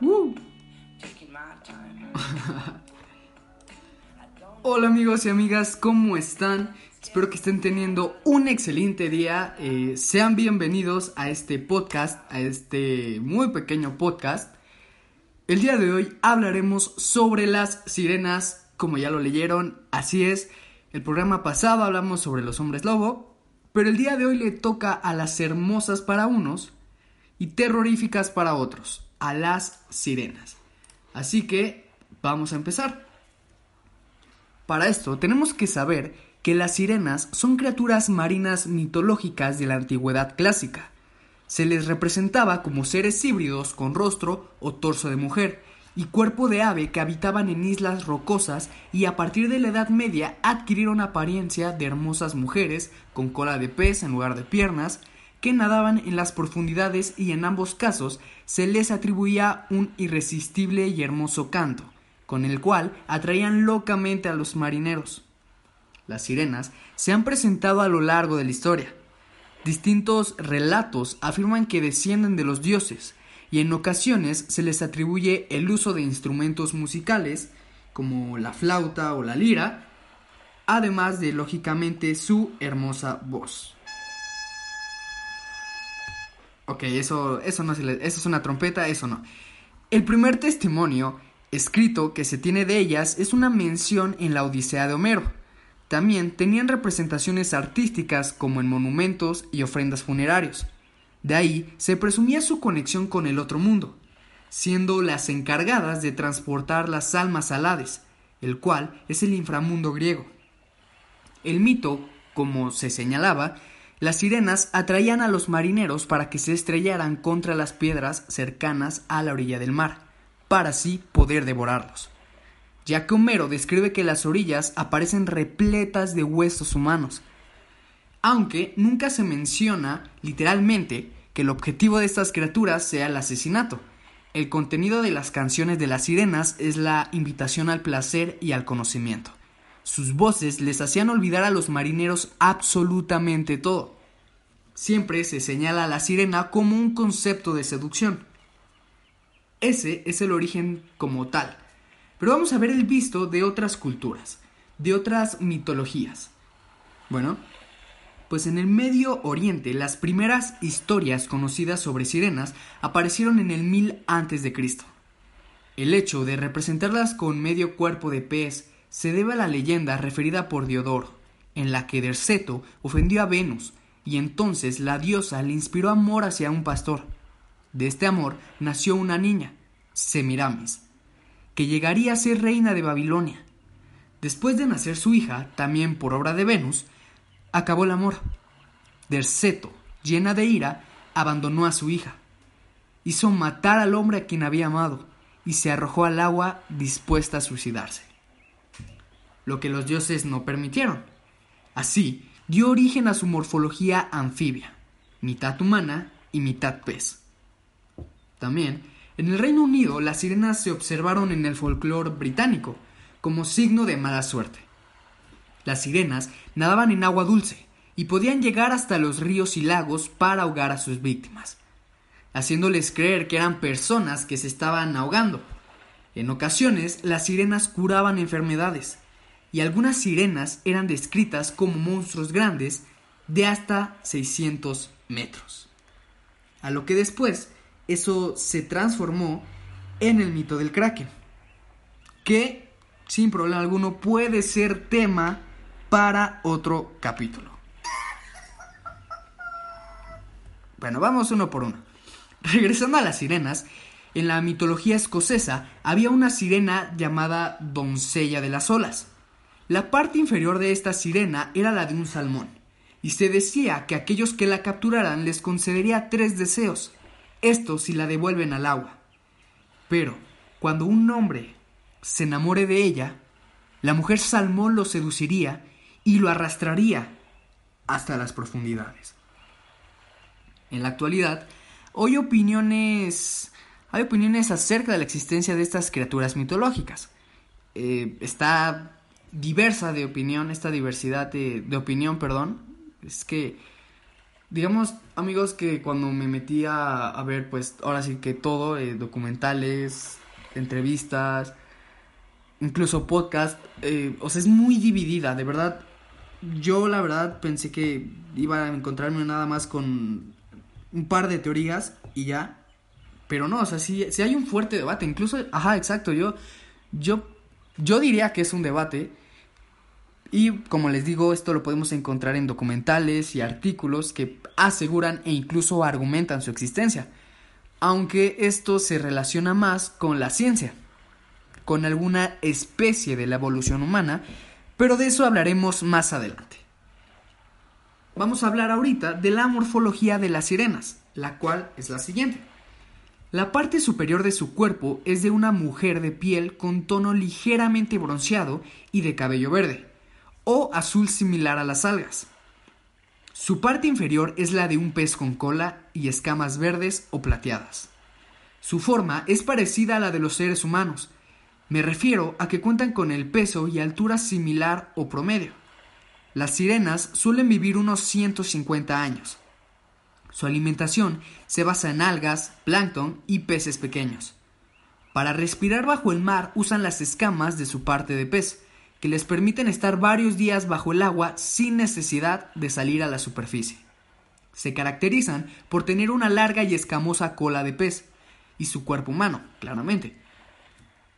¡Uh! Hola amigos y amigas, ¿cómo están? Espero que estén teniendo un excelente día. Eh, sean bienvenidos a este podcast, a este muy pequeño podcast. El día de hoy hablaremos sobre las sirenas, como ya lo leyeron, así es. El programa pasado hablamos sobre los hombres lobo, pero el día de hoy le toca a las hermosas para unos y terroríficas para otros, a las sirenas. Así que vamos a empezar. Para esto tenemos que saber que las sirenas son criaturas marinas mitológicas de la antigüedad clásica. Se les representaba como seres híbridos con rostro o torso de mujer y cuerpo de ave que habitaban en islas rocosas y a partir de la Edad Media adquirieron apariencia de hermosas mujeres con cola de pez en lugar de piernas que nadaban en las profundidades y en ambos casos se les atribuía un irresistible y hermoso canto, con el cual atraían locamente a los marineros. Las sirenas se han presentado a lo largo de la historia. Distintos relatos afirman que descienden de los dioses, y en ocasiones se les atribuye el uso de instrumentos musicales, como la flauta o la lira, además de, lógicamente, su hermosa voz. Ok, eso, eso no eso es una trompeta, eso no. El primer testimonio escrito que se tiene de ellas es una mención en la Odisea de Homero. También tenían representaciones artísticas como en monumentos y ofrendas funerarios. De ahí se presumía su conexión con el otro mundo, siendo las encargadas de transportar las almas al Hades, el cual es el inframundo griego. El mito, como se señalaba, las sirenas atraían a los marineros para que se estrellaran contra las piedras cercanas a la orilla del mar, para así poder devorarlos. Ya que Homero describe que las orillas aparecen repletas de huesos humanos, aunque nunca se menciona literalmente que el objetivo de estas criaturas sea el asesinato. El contenido de las canciones de las sirenas es la invitación al placer y al conocimiento. Sus voces les hacían olvidar a los marineros absolutamente todo. Siempre se señala a la sirena como un concepto de seducción. Ese es el origen como tal. Pero vamos a ver el visto de otras culturas, de otras mitologías. Bueno, pues en el Medio Oriente las primeras historias conocidas sobre sirenas aparecieron en el 1000 antes de Cristo. El hecho de representarlas con medio cuerpo de pez se debe a la leyenda referida por Diodoro, en la que Derceto ofendió a Venus y entonces la diosa le inspiró amor hacia un pastor. De este amor nació una niña, Semiramis, que llegaría a ser reina de Babilonia. Después de nacer su hija, también por obra de Venus, acabó el amor. Derceto, llena de ira, abandonó a su hija. Hizo matar al hombre a quien había amado y se arrojó al agua dispuesta a suicidarse. Lo que los dioses no permitieron. Así, dio origen a su morfología anfibia, mitad humana y mitad pez. También, en el Reino Unido, las sirenas se observaron en el folclore británico como signo de mala suerte. Las sirenas nadaban en agua dulce y podían llegar hasta los ríos y lagos para ahogar a sus víctimas, haciéndoles creer que eran personas que se estaban ahogando. En ocasiones, las sirenas curaban enfermedades, y algunas sirenas eran descritas como monstruos grandes de hasta 600 metros. A lo que después eso se transformó en el mito del kraken, que sin problema alguno puede ser tema para otro capítulo. Bueno, vamos uno por uno. Regresando a las sirenas, en la mitología escocesa había una sirena llamada Doncella de las Olas. La parte inferior de esta sirena era la de un salmón, y se decía que aquellos que la capturaran les concedería tres deseos, esto si la devuelven al agua. Pero, cuando un hombre se enamore de ella, la mujer salmón lo seduciría y lo arrastraría hasta las profundidades. En la actualidad, hoy opiniones, hay opiniones acerca de la existencia de estas criaturas mitológicas. Eh, está diversa de opinión, esta diversidad de, opinión, perdón, es que, digamos, amigos, que cuando me metí a, ver, pues, ahora sí que todo, eh, documentales, entrevistas, incluso podcast, eh, o sea, es muy dividida, de verdad. Yo la verdad pensé que iba a encontrarme nada más con un par de teorías y ya. Pero no, o sea, sí, hay un fuerte debate. Incluso, ajá, exacto, yo, yo, yo diría que es un debate. Y como les digo, esto lo podemos encontrar en documentales y artículos que aseguran e incluso argumentan su existencia. Aunque esto se relaciona más con la ciencia con alguna especie de la evolución humana, pero de eso hablaremos más adelante. Vamos a hablar ahorita de la morfología de las sirenas, la cual es la siguiente. La parte superior de su cuerpo es de una mujer de piel con tono ligeramente bronceado y de cabello verde, o azul similar a las algas. Su parte inferior es la de un pez con cola y escamas verdes o plateadas. Su forma es parecida a la de los seres humanos, me refiero a que cuentan con el peso y altura similar o promedio. Las sirenas suelen vivir unos 150 años. Su alimentación se basa en algas, plancton y peces pequeños. Para respirar bajo el mar usan las escamas de su parte de pez, que les permiten estar varios días bajo el agua sin necesidad de salir a la superficie. Se caracterizan por tener una larga y escamosa cola de pez, y su cuerpo humano, claramente,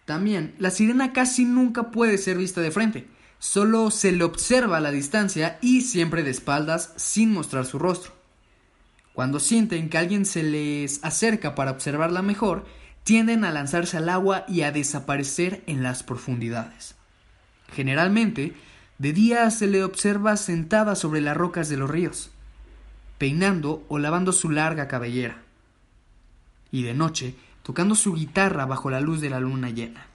también, la sirena casi nunca puede ser vista de frente, solo se le observa a la distancia y siempre de espaldas sin mostrar su rostro. Cuando sienten que alguien se les acerca para observarla mejor, tienden a lanzarse al agua y a desaparecer en las profundidades. Generalmente, de día se le observa sentada sobre las rocas de los ríos, peinando o lavando su larga cabellera. Y de noche tocando su guitarra bajo la luz de la luna llena.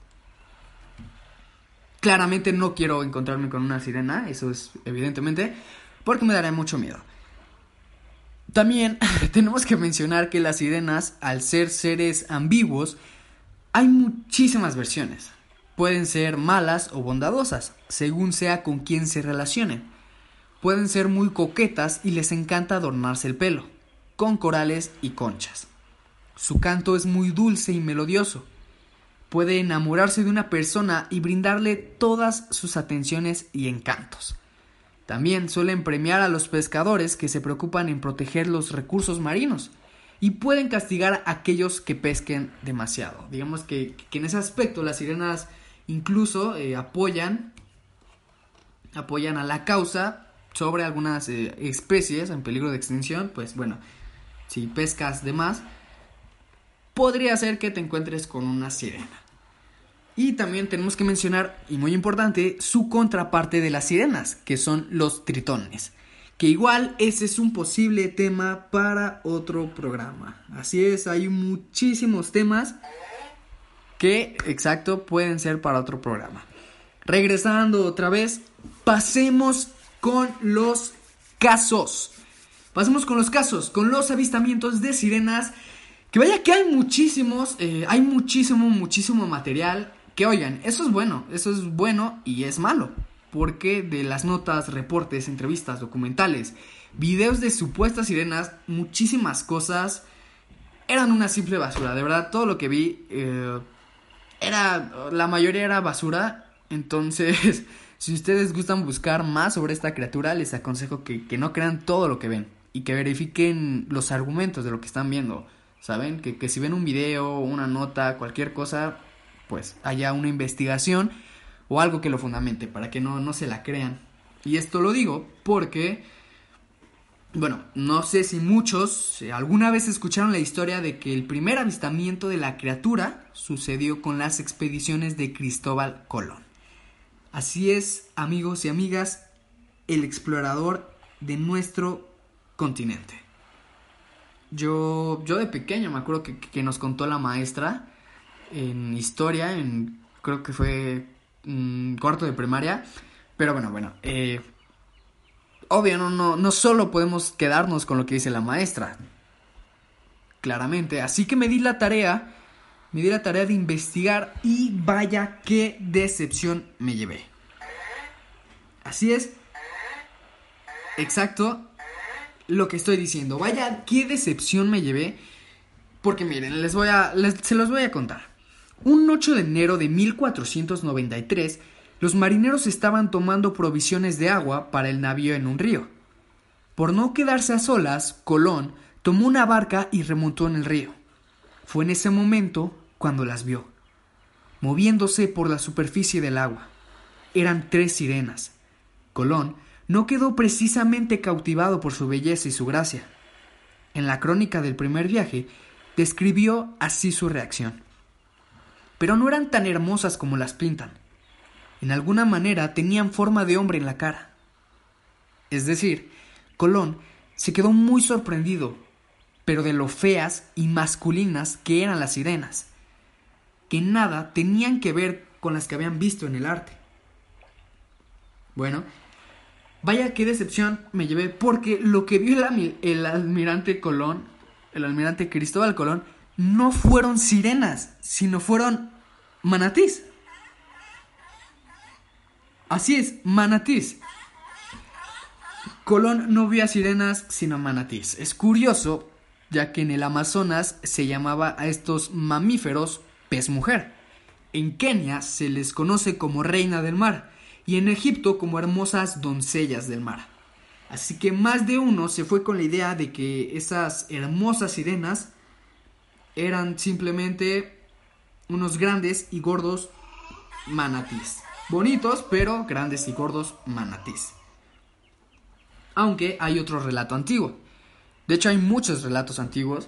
Claramente no quiero encontrarme con una sirena, eso es evidentemente, porque me dará mucho miedo. También tenemos que mencionar que las sirenas, al ser seres ambiguos, hay muchísimas versiones. Pueden ser malas o bondadosas, según sea con quien se relacionen. Pueden ser muy coquetas y les encanta adornarse el pelo, con corales y conchas. Su canto es muy dulce y melodioso. Puede enamorarse de una persona y brindarle todas sus atenciones y encantos. También suelen premiar a los pescadores que se preocupan en proteger los recursos marinos y pueden castigar a aquellos que pesquen demasiado. Digamos que, en ese aspecto las sirenas incluso eh, apoyan apoyan a la causa sobre algunas eh, especies en peligro de extinción, pues bueno, si pescas de más, podría ser que te encuentres con una sirena. Y también tenemos que mencionar, y muy importante, su contraparte de las sirenas, que son los tritones. Que igual ese es un posible tema para otro programa. Así es, hay muchísimos temas que, exacto, pueden ser para otro programa. Regresando otra vez, pasemos con los casos. Pasemos con los casos, con los avistamientos de sirenas que vaya que hay muchísimos, eh, hay muchísimo, muchísimo material. Que oigan, eso es bueno, eso es bueno y es malo. Porque de las notas, reportes, entrevistas, documentales, videos de supuestas sirenas, muchísimas cosas eran una simple basura. De verdad, todo lo que vi eh, era, la mayoría era basura. Entonces, si ustedes gustan buscar más sobre esta criatura, les aconsejo que, que no crean todo lo que ven y que verifiquen los argumentos de lo que están viendo. ¿saben? Que, si ven un video, una nota, cualquier cosa, pues haya una investigación o algo que lo fundamente para que no, no se la crean. Y esto lo digo porque, bueno, no sé si muchos alguna vez escucharon la historia de que el primer avistamiento de la criatura sucedió con las expediciones de Cristóbal Colón. Así es, amigos y amigas, el explorador de nuestro continente. Yo, yo de pequeño me acuerdo que, nos contó la maestra en historia, en, creo que fue mm, cuarto de primaria. Pero bueno, bueno, eh, obvio, no, no, no solo podemos quedarnos con lo que dice la maestra. Claramente. Así que me di la tarea, me di la tarea de investigar y vaya qué decepción me llevé. Así es. Exacto lo que estoy diciendo. Vaya, qué decepción me llevé. Porque miren, les voy a, se los voy a contar. Un 8 de enero de 1493, los marineros estaban tomando provisiones de agua para el navío en un río. Por no quedarse a solas, Colón tomó una barca y remontó en el río. Fue en ese momento cuando las vio, moviéndose por la superficie del agua. Eran tres sirenas. Colón no quedó precisamente cautivado por su belleza y su gracia. En la crónica del primer viaje, describió así su reacción. Pero no eran tan hermosas como las pintan. En alguna manera tenían forma de hombre en la cara. Es decir, Colón se quedó muy sorprendido, pero de lo feas y masculinas que eran las sirenas, que nada tenían que ver con las que habían visto en el arte. Bueno, Vaya qué decepción me llevé porque lo que vio el, almirante Colón, el almirante Cristóbal Colón, no fueron sirenas, sino fueron manatís. Así es, manatís. Colón no vio a sirenas, sino manatís. Es curioso, ya que en el Amazonas se llamaba a estos mamíferos pez mujer. En Kenia se les conoce como reina del mar y en Egipto como hermosas doncellas del mar. Así que más de uno se fue con la idea de que esas hermosas sirenas eran simplemente unos grandes y gordos manatís. Bonitos, pero grandes y gordos manatís. Aunque hay otro relato antiguo. De hecho, hay muchos relatos antiguos.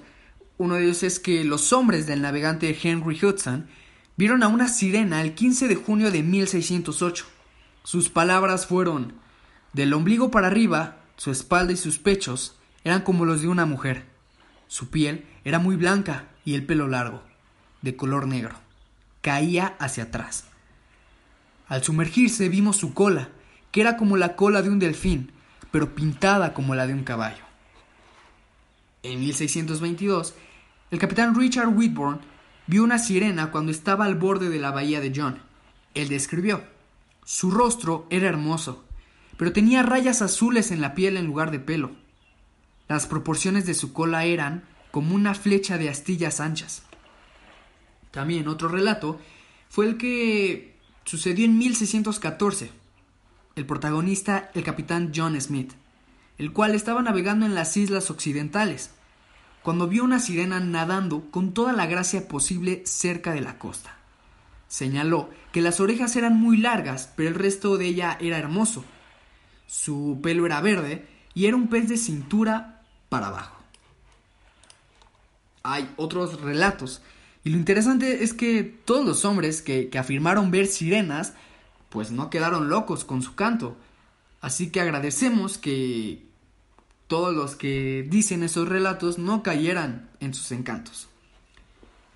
Uno de ellos es que los hombres del navegante Henry Hudson vieron a una sirena el 15 de junio de 1608 sus palabras fueron, del ombligo para arriba, su espalda y sus pechos eran como los de una mujer. Su piel era muy blanca y el pelo largo, de color negro. Caía hacia atrás. Al sumergirse vimos su cola, que era como la cola de un delfín, pero pintada como la de un caballo. En 1622, el capitán Richard Whitburn vio una sirena cuando estaba al borde de la bahía de John. Él describió su rostro era hermoso, pero tenía rayas azules en la piel en lugar de pelo. Las proporciones de su cola eran como una flecha de astillas anchas. También otro relato fue el que sucedió en 1614. El protagonista, el capitán John Smith, el cual estaba navegando en las islas occidentales, cuando vio una sirena nadando con toda la gracia posible cerca de la costa. Señaló que las orejas eran muy largas, pero el resto de ella era hermoso. Su pelo era verde y era un pez de cintura para abajo. Hay otros relatos, y lo interesante es que todos los hombres que, afirmaron ver sirenas, pues no quedaron locos con su canto. Así que agradecemos que todos los que dicen esos relatos no cayeran en sus encantos.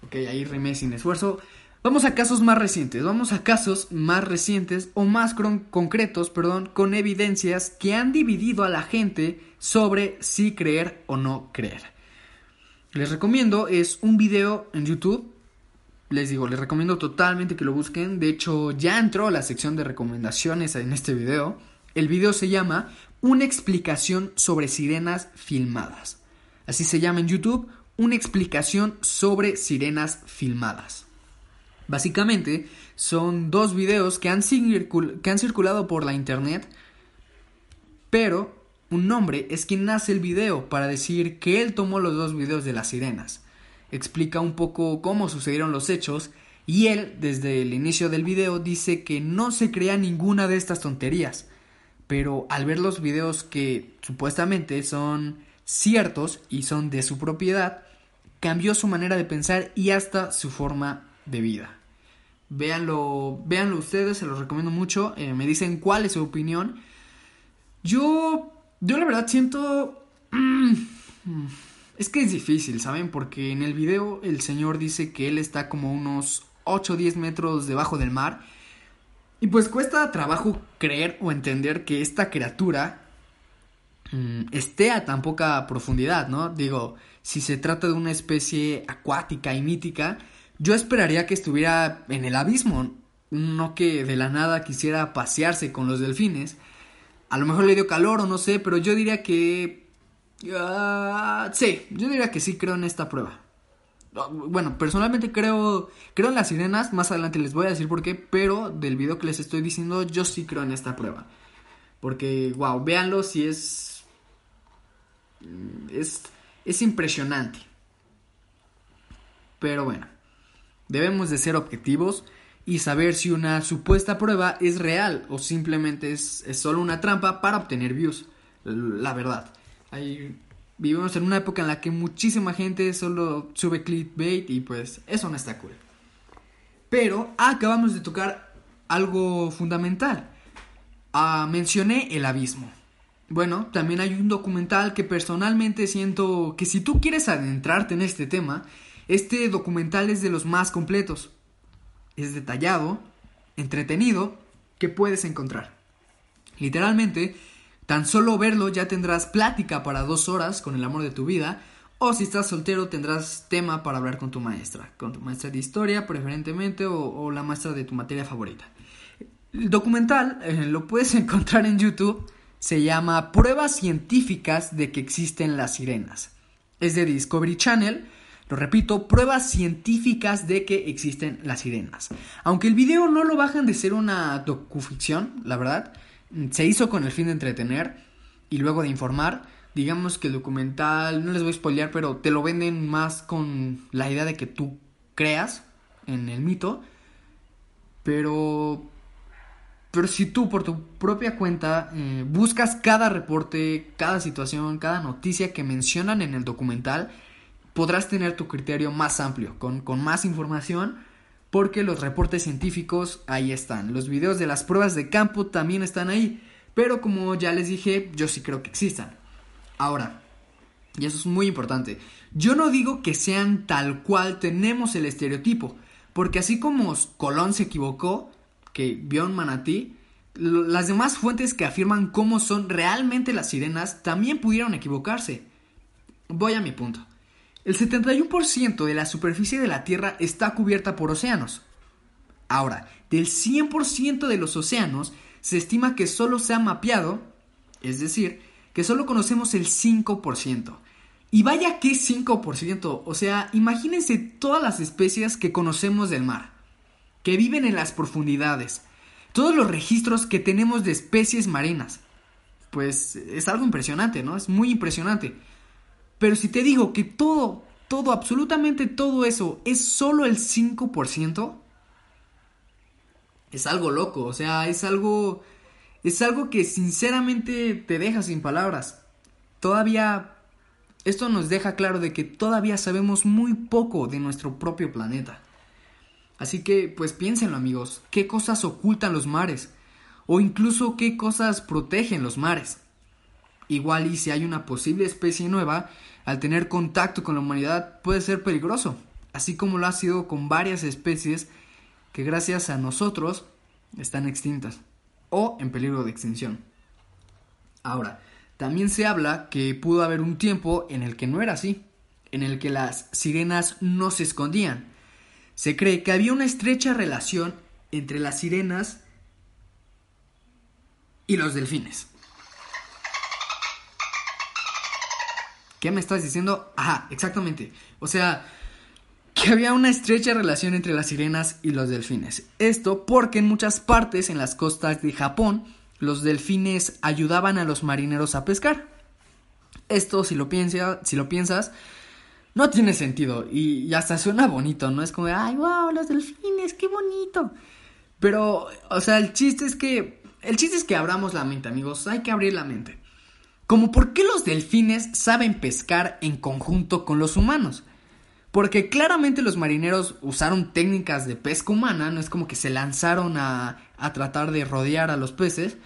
Ok, ahí remé sin esfuerzo. Vamos a casos más recientes, vamos a casos más recientes o más concretos, perdón, con evidencias que han dividido a la gente sobre si creer o no creer. Les recomiendo, es un video en YouTube, les digo, les recomiendo totalmente que lo busquen, de hecho ya entró a la sección de recomendaciones en este video. El video se llama Una explicación sobre sirenas filmadas. Así se llama en YouTube, una explicación sobre sirenas filmadas. Básicamente son dos videos que han, que han circulado por la internet, pero un hombre es quien hace el video para decir que él tomó los dos videos de las sirenas. Explica un poco cómo sucedieron los hechos y él, desde el inicio del video, dice que no se crea ninguna de estas tonterías. Pero al ver los videos que supuestamente son ciertos y son de su propiedad, cambió su manera de pensar y hasta su forma de vida. Véanlo, véanlo ustedes, se los recomiendo mucho. Eh, me dicen cuál es su opinión. Yo, yo la verdad siento... Mm, es que es difícil, ¿saben? Porque en el video el señor dice que él está como unos 8 o 10 metros debajo del mar. Y pues cuesta trabajo creer o entender que esta criatura mm, esté a tan poca profundidad, ¿no? Digo, si se trata de una especie acuática y mítica, yo esperaría que estuviera en el abismo, no que de la nada quisiera pasearse con los delfines. A lo mejor le dio calor o no sé, pero yo diría que... Ah, sí, yo diría que sí creo en esta prueba. Ah, bueno, personalmente creo, creo en las sirenas, más adelante les voy a decir por qué, pero del video que les estoy diciendo yo sí creo en esta prueba. Porque, wow, véanlo si es... Es, es impresionante. Pero bueno. Debemos de ser objetivos y saber si una supuesta prueba es real o simplemente es, solo una trampa para obtener views. La verdad. vivimos en una época en la que muchísima gente solo sube clickbait y pues eso no está cool. Pero acabamos de tocar algo fundamental. Ah, mencioné el abismo. Bueno, también hay un documental que personalmente siento que si tú quieres adentrarte en este tema, este documental es de los más completos. Es detallado, entretenido, que puedes encontrar. Literalmente, tan solo verlo ya tendrás plática para dos horas con el amor de tu vida, o si estás soltero tendrás tema para hablar con tu maestra, con tu maestra de historia preferentemente o, la maestra de tu materia favorita. El documental eh, lo puedes encontrar en YouTube, se llama Pruebas científicas de que existen las sirenas. Es de Discovery Channel lo repito, pruebas científicas de que existen las sirenas. Aunque el video no lo bajan de ser una docuficción, la verdad, se hizo con el fin de entretener y luego de informar. Digamos que el documental, no les voy a spoilear, pero te lo venden más con la idea de que tú creas en el mito. Pero pero si tú por tu propia cuenta eh, buscas cada reporte, cada situación, cada noticia que mencionan en el documental, podrás tener tu criterio más amplio, con, más información, porque los reportes científicos ahí están. Los videos de las pruebas de campo también están ahí, pero como ya les dije, yo sí creo que existan. Ahora, y eso es muy importante, yo no digo que sean tal cual tenemos el estereotipo, porque así como Colón se equivocó, que vio un manatí, las demás fuentes que afirman cómo son realmente las sirenas también pudieron equivocarse. Voy a mi punto. El 71% de la superficie de la Tierra está cubierta por océanos. Ahora, del 100% de los océanos, se estima que solo se ha mapeado, es decir, que solo conocemos el 5%. Y vaya que 5%, o sea, imagínense todas las especies que conocemos del mar, que viven en las profundidades, todos los registros que tenemos de especies marinas. Pues es algo impresionante, ¿no? Es muy impresionante. Pero si te digo que todo, todo, absolutamente todo eso es solo el 5%, es algo loco, o sea, es algo, es algo que sinceramente te deja sin palabras. Todavía, esto nos deja claro de que todavía sabemos muy poco de nuestro propio planeta. Así que, pues piénsenlo amigos, ¿qué cosas ocultan los mares? O incluso qué cosas protegen los mares. Igual y si hay una posible especie nueva, al tener contacto con la humanidad puede ser peligroso, así como lo ha sido con varias especies que gracias a nosotros están extintas o en peligro de extinción. Ahora, también se habla que pudo haber un tiempo en el que no era así, en el que las sirenas no se escondían. Se cree que había una estrecha relación entre las sirenas y los delfines. ¿Qué me estás diciendo? Ajá, exactamente. O sea, que había una estrecha relación entre las sirenas y los delfines. Esto porque en muchas partes en las costas de Japón los delfines ayudaban a los marineros a pescar. Esto, si lo, si lo piensas, no tiene sentido y, hasta suena bonito, ¿no? Es como, ay, wow, los delfines, qué bonito. Pero, o sea, el chiste es que, el chiste es que abramos la mente, amigos, hay que abrir la mente. Como por qué los delfines saben pescar en conjunto con los humanos. Porque claramente los marineros usaron técnicas de pesca humana, no es como que se lanzaron a, a tratar de rodear a los peces.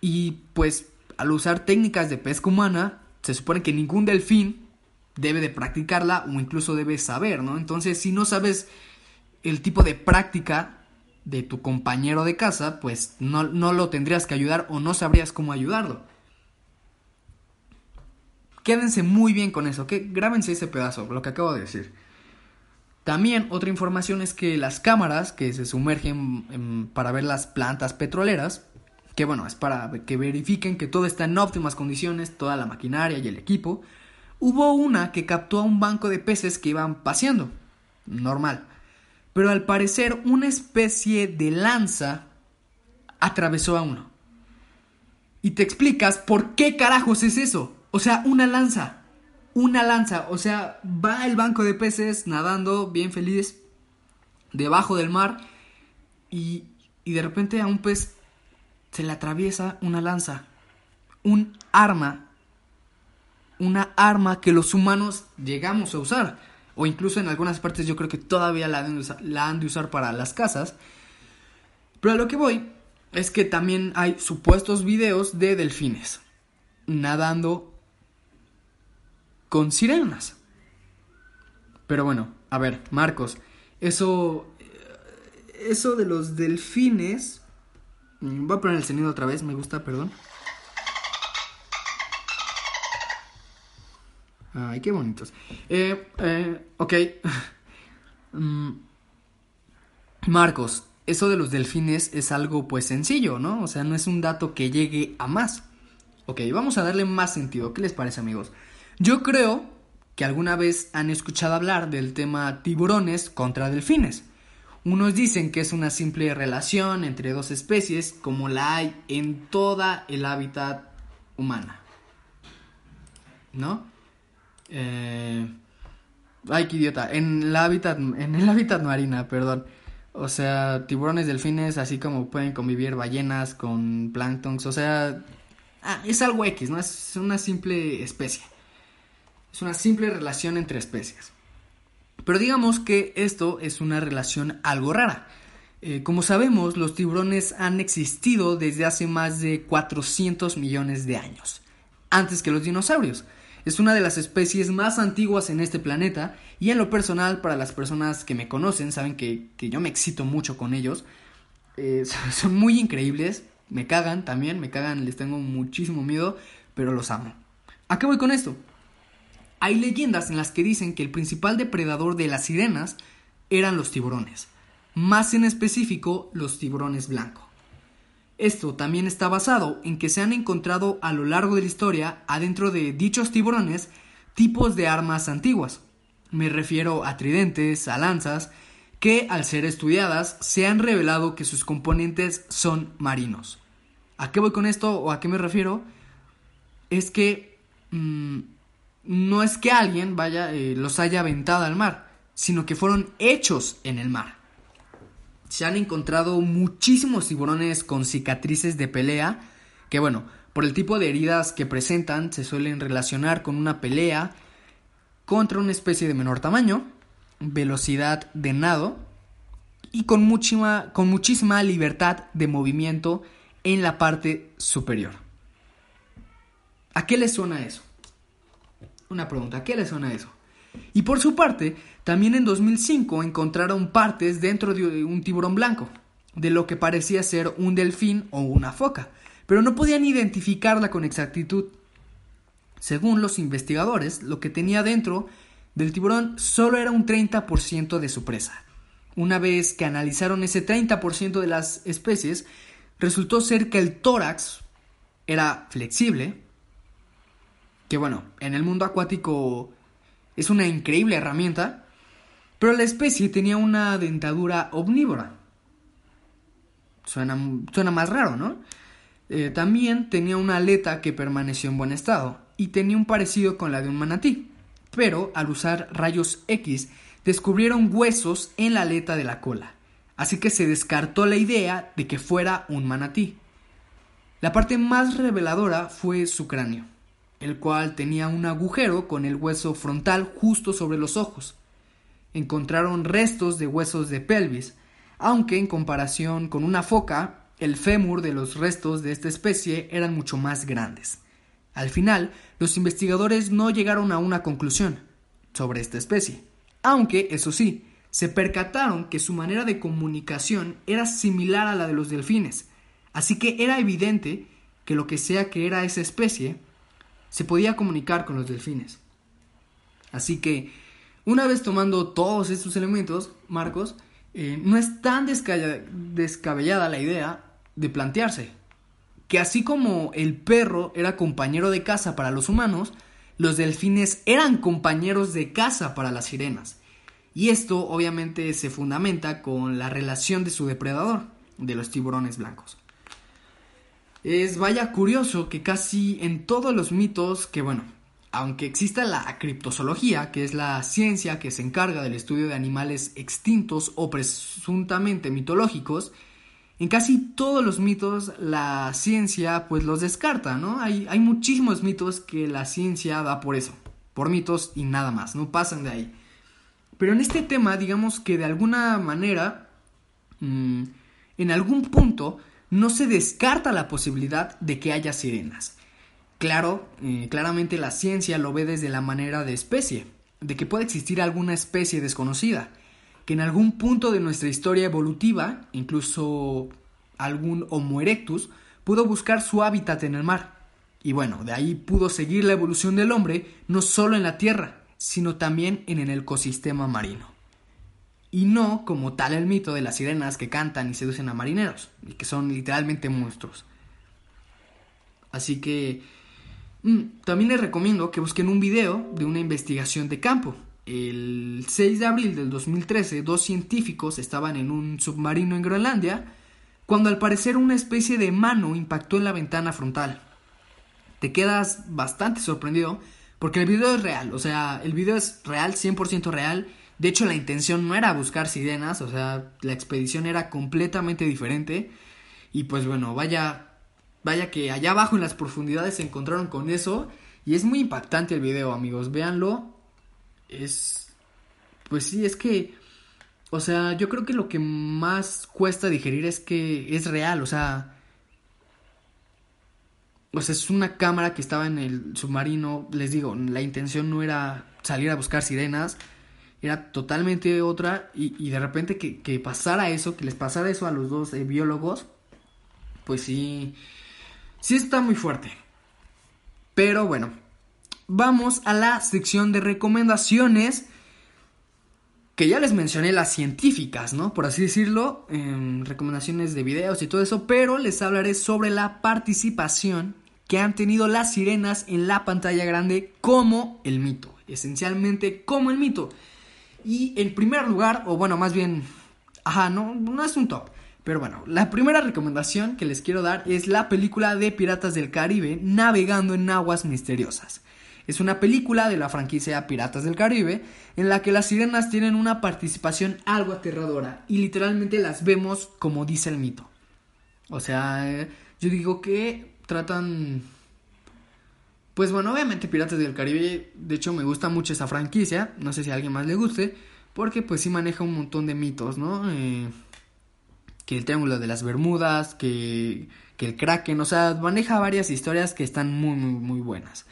Y pues al usar técnicas de pesca humana, se supone que ningún delfín debe de practicarla o incluso debe saber, ¿no? Entonces, si no sabes el tipo de práctica de tu compañero de casa, pues no, no lo tendrías que ayudar o no sabrías cómo ayudarlo. Quédense muy bien con eso, que grábense ese pedazo, lo que acabo de decir. También otra información es que las cámaras que se sumergen para ver las plantas petroleras, que bueno, es para que verifiquen que todo está en óptimas condiciones, toda la maquinaria y el equipo, hubo una que captó a un banco de peces que iban paseando, normal. Pero al parecer una especie de lanza atravesó a uno. Y te explicas por qué carajos es eso. O sea, una lanza. Una lanza. O sea, va el banco de peces nadando bien feliz debajo del mar. Y, y de repente a un pez se le atraviesa una lanza. Un arma. Una arma que los humanos llegamos a usar. O incluso en algunas partes yo creo que todavía la de usar, la han de usar para las casas. Pero a lo que voy es que también hay supuestos videos de delfines nadando con sirenas. Pero bueno, a ver, Marcos, eso eso de los delfines mm, voy a poner el sonido otra vez, me gusta, perdón. Ay, qué bonitos. Eh, eh, ok. Mm, Marcos, eso de los delfines es algo pues sencillo, ¿no? O sea, no es un dato que llegue a más. Ok, vamos a darle más sentido. ¿Qué les parece, amigos? Yo creo que alguna vez han escuchado hablar del tema tiburones contra delfines. Unos dicen que es una simple relación entre dos especies como la hay en toda el hábitat humana. ¿No? Eh... Ay, qué idiota. En el hábitat, en el hábitat marina, perdón. O sea, tiburones, delfines, así como pueden convivir ballenas con planctons. O sea, ah, es algo X, ¿no? Es una simple especie. Es una simple relación entre especies. Pero digamos que esto es una relación algo rara. Eh, como sabemos, los tiburones han existido desde hace más de 400 millones de años, antes que los dinosaurios. Es una de las especies más antiguas en este planeta y en lo personal, para las personas que me conocen, saben que, yo me excito mucho con ellos. Eh, son muy increíbles, me cagan también, me cagan, les tengo muchísimo miedo, pero los amo. ¿A qué voy con esto? Hay leyendas en las que dicen que el principal depredador de las sirenas eran los tiburones, más en específico los tiburones blancos. Esto también está basado en que se han encontrado a lo largo de la historia, adentro de dichos tiburones, tipos de armas antiguas. Me refiero a tridentes, a lanzas, que al ser estudiadas se han revelado que sus componentes son marinos. ¿A qué voy con esto o a qué me refiero? Es que mm, no es que alguien vaya, eh, los haya aventado al mar, sino que fueron hechos en el mar. Se han encontrado muchísimos tiburones con cicatrices de pelea, que bueno, por el tipo de heridas que presentan se suelen relacionar con una pelea contra una especie de menor tamaño, velocidad de nado y con muchísima, con muchísima libertad de movimiento en la parte superior. ¿A qué le suena eso? Una pregunta, ¿qué le suena eso? Y por su parte, también en 2005 encontraron partes dentro de un tiburón blanco, de lo que parecía ser un delfín o una foca, pero no podían identificarla con exactitud. Según los investigadores, lo que tenía dentro del tiburón solo era un 30% de su presa. Una vez que analizaron ese 30% de las especies, resultó ser que el tórax era flexible, que bueno, en el mundo acuático es una increíble herramienta, pero la especie tenía una dentadura omnívora. Suena, suena más raro, ¿no? Eh, también tenía una aleta que permaneció en buen estado y tenía un parecido con la de un manatí, pero al usar rayos X descubrieron huesos en la aleta de la cola, así que se descartó la idea de que fuera un manatí. La parte más reveladora fue su cráneo el cual tenía un agujero con el hueso frontal justo sobre los ojos. encontraron restos de huesos de pelvis, aunque en comparación con una foca, el fémur de los restos de esta especie eran mucho más grandes. Al final, los investigadores no llegaron a una conclusión sobre esta especie, aunque, eso sí, se percataron que su manera de comunicación era similar a la de los delfines, así que era evidente que lo que sea que era esa especie se podía comunicar con los delfines. Así que, una vez tomando todos estos elementos, Marcos, eh, no es tan descabellada la idea de plantearse que así como el perro era compañero de caza para los humanos, los delfines eran compañeros de caza para las sirenas. Y esto obviamente se fundamenta con la relación de su depredador, de los tiburones blancos. Es vaya curioso que casi en todos los mitos que, bueno, aunque exista la criptozoología, que es la ciencia que se encarga del estudio de animales extintos o presuntamente mitológicos, en casi todos los mitos la ciencia pues los descarta, ¿no? Hay, hay muchísimos mitos que la ciencia da por eso, por mitos y nada más, no pasan de ahí. Pero en este tema, digamos que de alguna manera, mm, en algún punto, no se descarta la posibilidad de que haya sirenas. Claro, eh, claramente la ciencia lo ve desde la manera de especie, de que puede existir alguna especie desconocida, que en algún punto de nuestra historia evolutiva, incluso algún Homo erectus, pudo buscar su hábitat en el mar. Y bueno, de ahí pudo seguir la evolución del hombre, no solo en la Tierra, sino también en el ecosistema marino. Y no como tal el mito de las sirenas que cantan y seducen a marineros, y que son literalmente monstruos. Así que mm, también les recomiendo que busquen un video de una investigación de campo. El 6 de abril del 2013, dos científicos estaban en un submarino en Groenlandia cuando al parecer una especie de mano impactó en la ventana frontal. Te quedas bastante sorprendido porque el video es real, o sea, el video es real, 100% real. De hecho, la intención no era buscar sirenas, o sea, la expedición era completamente diferente. Y pues bueno, vaya, vaya que allá abajo en las profundidades se encontraron con eso. Y es muy impactante el video, amigos, véanlo. Es... Pues sí, es que... O sea, yo creo que lo que más cuesta digerir es que es real, o sea, o sea, es una cámara que estaba en el submarino. Les digo, la intención no era salir a buscar sirenas. Era totalmente otra. Y, de repente que, pasara eso, que les pasara eso a los dos eh, biólogos. Pues sí. Sí está muy fuerte. Pero bueno. Vamos a la sección de recomendaciones. Que ya les mencioné las científicas, ¿no? Por así decirlo. recomendaciones de videos y todo eso. Pero les hablaré sobre la participación que han tenido las sirenas en la pantalla grande como el mito, esencialmente como el mito. Y en primer lugar, o bueno, más bien, ajá, no, no es un top, pero bueno, la primera recomendación que les quiero dar es la película de Piratas del Caribe, Navegando en Aguas Misteriosas. Es una película de la franquicia Piratas del Caribe en la que las sirenas tienen una participación algo aterradora y literalmente las vemos como dice el mito. O sea, eh, yo digo que tratan... Pues bueno, obviamente Piratas del Caribe, de hecho me gusta mucho esa franquicia, no sé si a alguien más le guste, porque pues sí maneja un montón de mitos, ¿no? Eh, que el Triángulo de las Bermudas, que, que el Kraken, o sea, maneja varias historias que están muy, muy, muy buenas.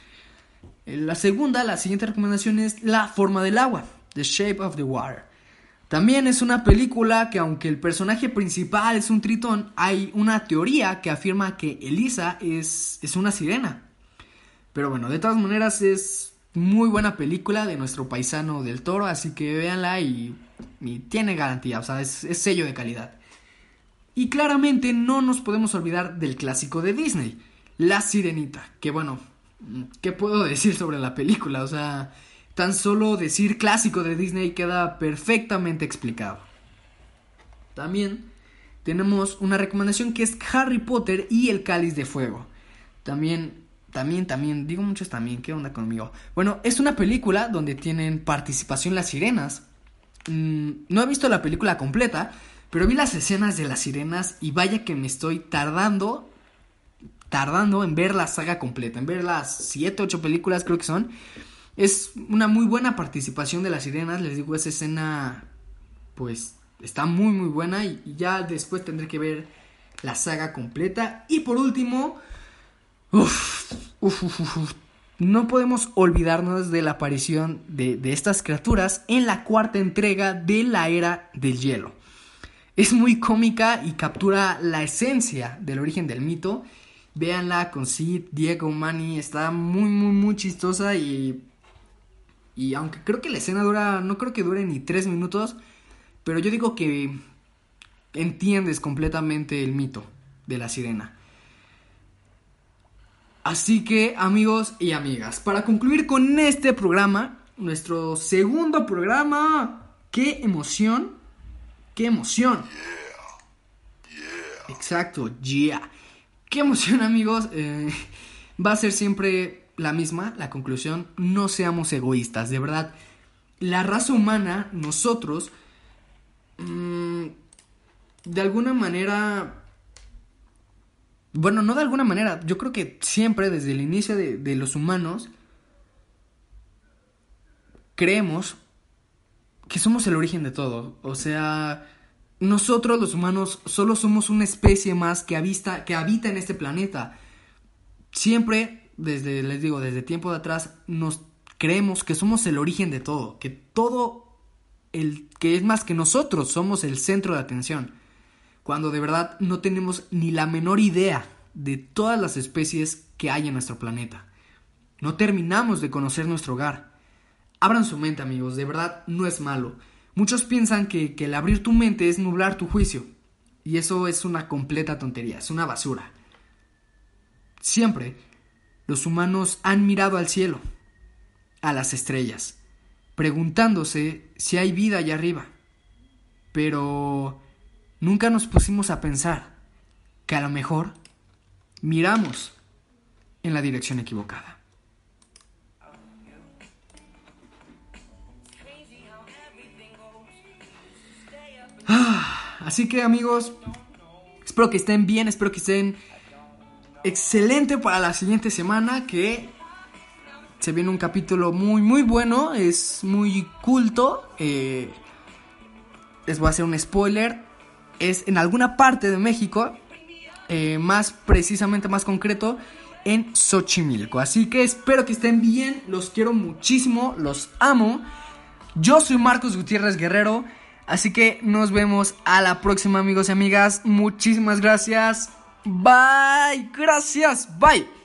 Eh, la segunda, la siguiente recomendación es La forma del agua, The Shape of the Water. También es una película que aunque el personaje principal es un tritón, hay una teoría que afirma que Elisa es, es una sirena. Pero bueno, de todas maneras es muy buena película de nuestro paisano del toro, así que véanla y, tiene garantía, o sea, es, es sello de calidad. Y claramente no nos podemos olvidar del clásico de Disney, La Sirenita, que bueno, ¿qué puedo decir sobre la película? O sea, Tan solo decir clásico de Disney queda perfectamente explicado. También tenemos una recomendación que es Harry Potter y el Cáliz de Fuego. También, también, también, digo muchos también, ¿qué onda conmigo? Bueno, es una película donde tienen participación las sirenas. Mm, no he visto la película completa, pero vi las escenas de las sirenas y vaya que me estoy tardando, tardando en ver la saga completa, en ver las 7, 8 películas creo que son. Es una muy buena participación de las sirenas, les digo, esa escena pues está muy muy buena y, ya después tendré que ver la saga completa. Y por último, no podemos olvidarnos de la aparición de, de estas criaturas en la cuarta entrega de la era del hielo. Es muy cómica y captura la esencia del origen del mito. Véanla con Sid, Diego, Manny. Está muy, muy, muy chistosa y y aunque creo que la escena dura, no creo que dure ni tres minutos, pero yo digo que entiendes completamente el mito de la sirena. Así que amigos y amigas, para concluir con este programa, nuestro segundo programa, qué emoción, qué emoción. Exacto, yeah. Qué emoción amigos, eh, va a ser siempre la misma, la conclusión, no seamos egoístas, de verdad. La raza humana, nosotros, mm, de alguna manera, bueno, no de alguna manera, yo creo que siempre desde el inicio de, de los humanos, creemos que somos el origen de todo. O sea, nosotros los humanos solo somos una especie más que, avista, que habita en este planeta. Siempre desde, les digo, desde tiempo de atrás, nos creemos que somos el origen de todo, que todo el que es más que nosotros somos el centro de atención, cuando de verdad no tenemos ni la menor idea de todas las especies que hay en nuestro planeta. No terminamos de conocer nuestro hogar. Abran su mente amigos, de verdad no es malo. Muchos piensan que, el abrir tu mente es nublar tu juicio. Y eso es una completa tontería, es una basura. Siempre los humanos han mirado al cielo, a las estrellas, preguntándose si hay vida allá arriba. Pero nunca nos pusimos a pensar que a lo mejor miramos en la dirección equivocada. Ah, así que amigos, espero que estén bien, espero que estén excelente para la siguiente semana que se viene un capítulo muy muy bueno, es muy culto. Eh, les voy a hacer un spoiler. Es en alguna parte de México, eh, más precisamente, más concreto, en Xochimilco. Así que espero que estén bien, los quiero muchísimo, los amo. Yo soy Marcos Gutiérrez Guerrero, así que nos vemos a la próxima amigos y amigas. Muchísimas gracias. Bye. Gracias. Bye.